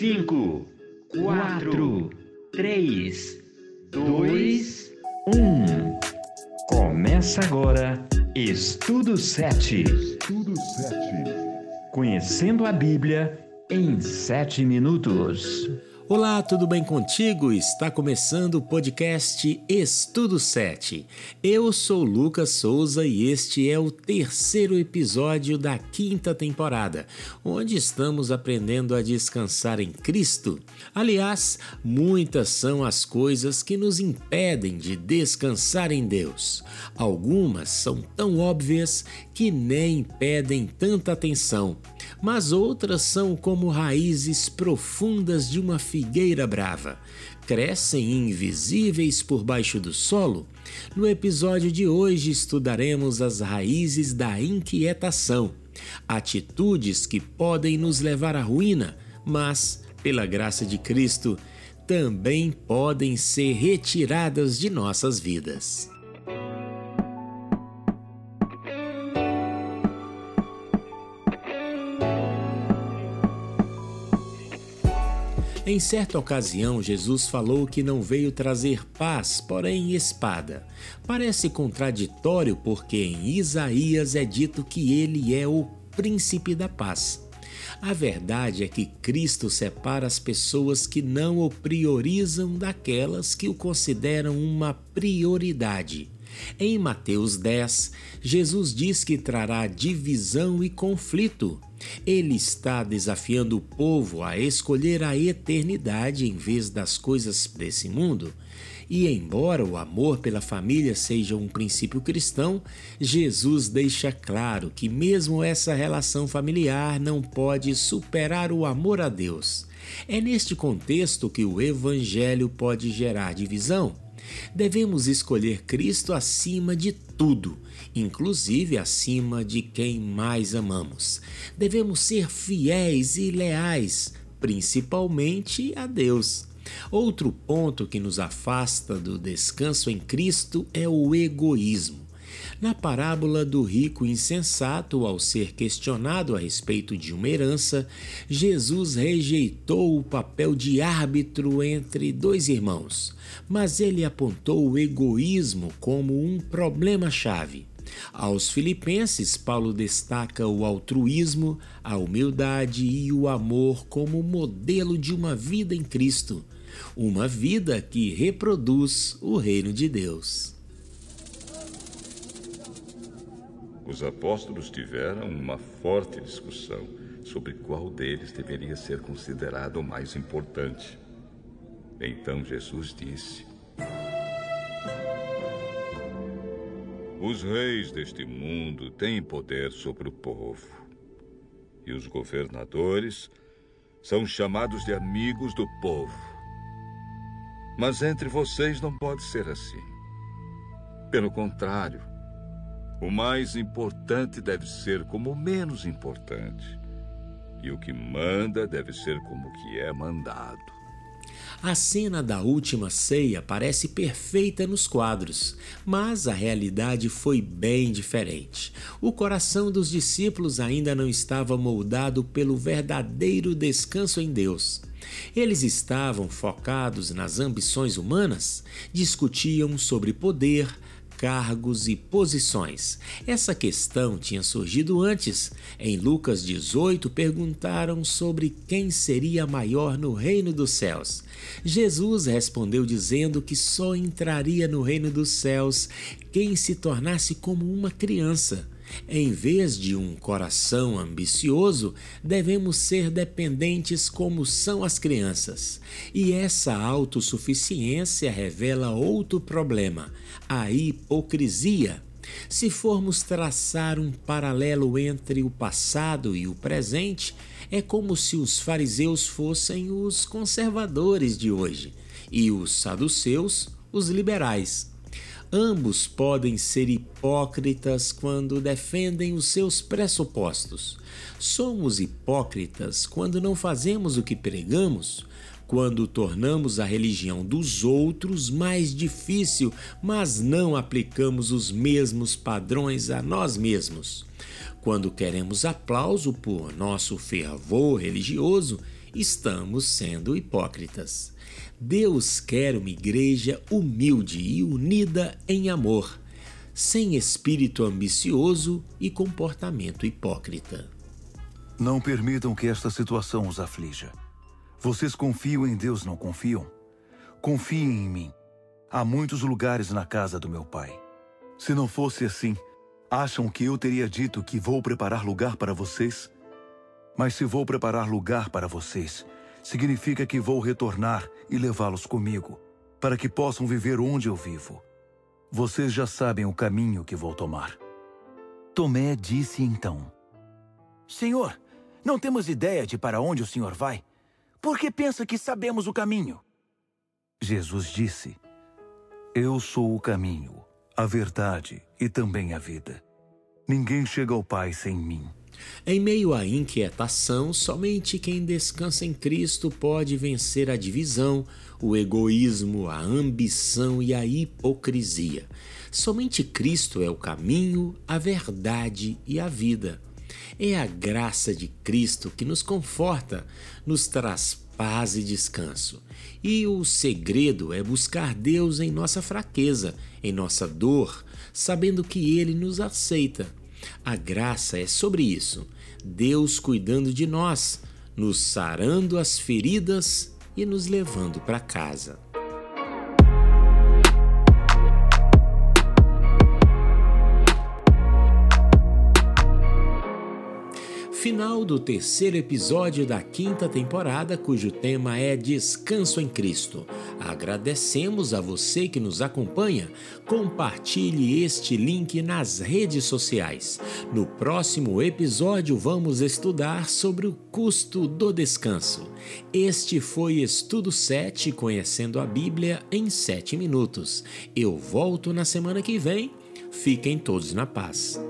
5, 4, 3, 2, 1. Começa agora Estudo 7. Estudo 7. Conhecendo a Bíblia em 7 minutos. Olá, tudo bem contigo? Está começando o podcast Estudo 7. Eu sou Lucas Souza e este é o terceiro episódio da quinta temporada, onde estamos aprendendo a descansar em Cristo. Aliás, muitas são as coisas que nos impedem de descansar em Deus. Algumas são tão óbvias que nem pedem tanta atenção mas outras são como raízes profundas de uma figueira brava. Crescem invisíveis por baixo do solo. No episódio de hoje estudaremos as raízes da inquietação, atitudes que podem nos levar à ruína, mas, pela graça de Cristo, também podem ser retiradas de nossas vidas. Em certa ocasião, Jesus falou que não veio trazer paz, porém espada. Parece contraditório porque em Isaías é dito que ele é o príncipe da paz. A verdade é que Cristo separa as pessoas que não o priorizam daquelas que o consideram uma prioridade. Em Mateus 10, Jesus diz que trará divisão e conflito. Ele está desafiando o povo a escolher a eternidade em vez das coisas desse mundo. E embora o amor pela família seja um princípio cristão, Jesus deixa claro que mesmo essa relação familiar não pode superar o amor a Deus. É neste contexto que o evangelho pode gerar divisão. Devemos escolher Cristo acima de tudo, inclusive acima de quem mais amamos. Devemos ser fiéis e leais, principalmente a Deus. Outro ponto que nos afasta do descanso em Cristo é o egoísmo. Na parábola do rico insensato, ao ser questionado a respeito de uma herança, Jesus rejeitou o papel de árbitro entre dois irmãos, mas ele apontou o egoísmo como um problema-chave. Aos Filipenses, Paulo destaca o altruísmo, a humildade e o amor como modelo de uma vida em Cristo, uma vida que reproduz o reino de Deus. Os apóstolos tiveram uma forte discussão sobre qual deles deveria ser considerado o mais importante. Então Jesus disse: Os reis deste mundo têm poder sobre o povo, e os governadores são chamados de amigos do povo. Mas entre vocês não pode ser assim. Pelo contrário, o mais importante deve ser como o menos importante. E o que manda deve ser como o que é mandado. A cena da última ceia parece perfeita nos quadros, mas a realidade foi bem diferente. O coração dos discípulos ainda não estava moldado pelo verdadeiro descanso em Deus. Eles estavam focados nas ambições humanas, discutiam sobre poder, cargos e posições. Essa questão tinha surgido antes. Em Lucas 18, perguntaram sobre quem seria maior no reino dos céus. Jesus respondeu dizendo que só entraria no reino dos céus quem se tornasse como uma criança. Em vez de um coração ambicioso, devemos ser dependentes como são as crianças. E essa autossuficiência revela outro problema: a hipocrisia. Se formos traçar um paralelo entre o passado e o presente, é como se os fariseus fossem os conservadores de hoje e os saduceus os liberais. Ambos podem ser hipócritas quando defendem os seus pressupostos. Somos hipócritas quando não fazemos o que pregamos, quando tornamos a religião dos outros mais difícil, mas não aplicamos os mesmos padrões a nós mesmos. Quando queremos aplauso por nosso fervor religioso estamos sendo hipócritas. Deus quer uma igreja humilde e unida em amor, sem espírito ambicioso e comportamento hipócrita. Não permitam que esta situação os aflija. Vocês confiam em Deus, não confiam? Confiem em mim. Há muitos lugares na casa do meu pai. Se não fosse assim, acham que eu teria dito que vou preparar lugar para vocês? Mas se vou preparar lugar para vocês, significa que vou retornar e levá-los comigo, para que possam viver onde eu vivo. Vocês já sabem o caminho que vou tomar. Tomé disse então: Senhor, não temos ideia de para onde o senhor vai. Por que pensa que sabemos o caminho? Jesus disse: Eu sou o caminho, a verdade e também a vida. Ninguém chega ao Pai sem mim. Em meio à inquietação, somente quem descansa em Cristo pode vencer a divisão, o egoísmo, a ambição e a hipocrisia. Somente Cristo é o caminho, a verdade e a vida. É a graça de Cristo que nos conforta, nos traz paz e descanso. E o segredo é buscar Deus em nossa fraqueza, em nossa dor, sabendo que Ele nos aceita a graça é sobre isso: Deus cuidando de nós, nos sarando as feridas e nos levando para casa. Final do terceiro episódio da quinta temporada, cujo tema é Descanso em Cristo. Agradecemos a você que nos acompanha. Compartilhe este link nas redes sociais. No próximo episódio, vamos estudar sobre o custo do descanso. Este foi Estudo 7 Conhecendo a Bíblia em 7 minutos. Eu volto na semana que vem. Fiquem todos na paz.